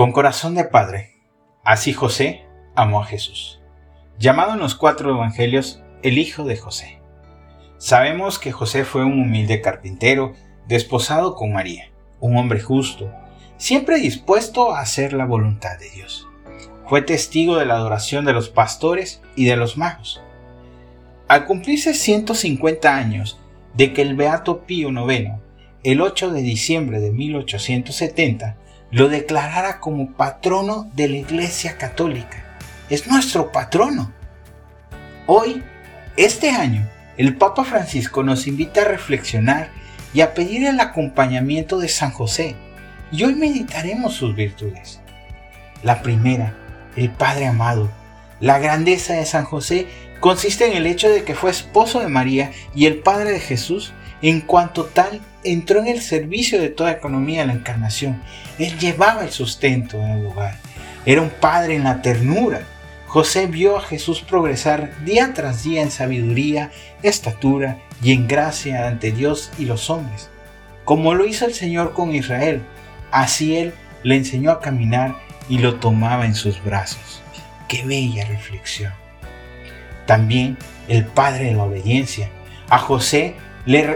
Con corazón de padre, así José amó a Jesús. Llamado en los cuatro evangelios el hijo de José. Sabemos que José fue un humilde carpintero, desposado con María, un hombre justo, siempre dispuesto a hacer la voluntad de Dios. Fue testigo de la adoración de los pastores y de los magos. Al cumplirse 150 años de que el Beato Pío IX, el 8 de diciembre de 1870, lo declarara como patrono de la Iglesia Católica. Es nuestro patrono. Hoy, este año, el Papa Francisco nos invita a reflexionar y a pedir el acompañamiento de San José. Y hoy meditaremos sus virtudes. La primera, el Padre amado. La grandeza de San José consiste en el hecho de que fue esposo de María y el Padre de Jesús en cuanto tal entró en el servicio de toda economía de la encarnación. Él llevaba el sustento en el hogar. Era un padre en la ternura. José vio a Jesús progresar día tras día en sabiduría, estatura y en gracia ante Dios y los hombres. Como lo hizo el Señor con Israel, así Él le enseñó a caminar y lo tomaba en sus brazos. Qué bella reflexión. También el Padre de la obediencia. A José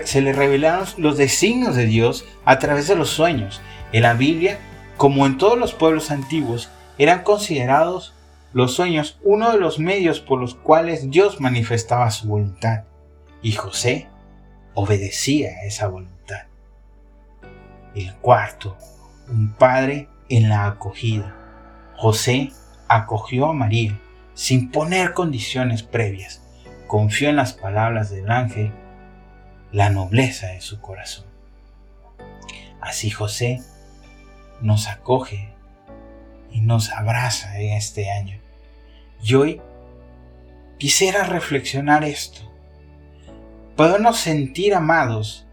se le revelaron los designios de Dios a través de los sueños. En la Biblia, como en todos los pueblos antiguos, eran considerados los sueños uno de los medios por los cuales Dios manifestaba su voluntad. Y José obedecía a esa voluntad. El cuarto, un padre en la acogida. José acogió a María sin poner condiciones previas. Confió en las palabras del ángel la nobleza de su corazón. Así José nos acoge y nos abraza en este año. Y hoy quisiera reflexionar esto. Podernos sentir amados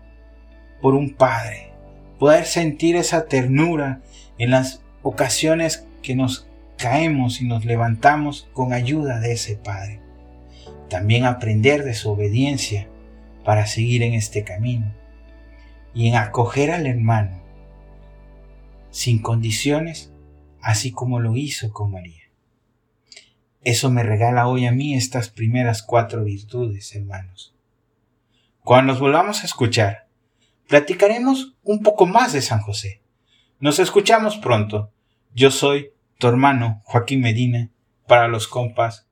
por un Padre, poder sentir esa ternura en las ocasiones que nos caemos y nos levantamos con ayuda de ese Padre. También aprender de su obediencia para seguir en este camino y en acoger al hermano sin condiciones, así como lo hizo con María. Eso me regala hoy a mí estas primeras cuatro virtudes, hermanos. Cuando nos volvamos a escuchar, platicaremos un poco más de San José. Nos escuchamos pronto. Yo soy tu hermano Joaquín Medina para los compas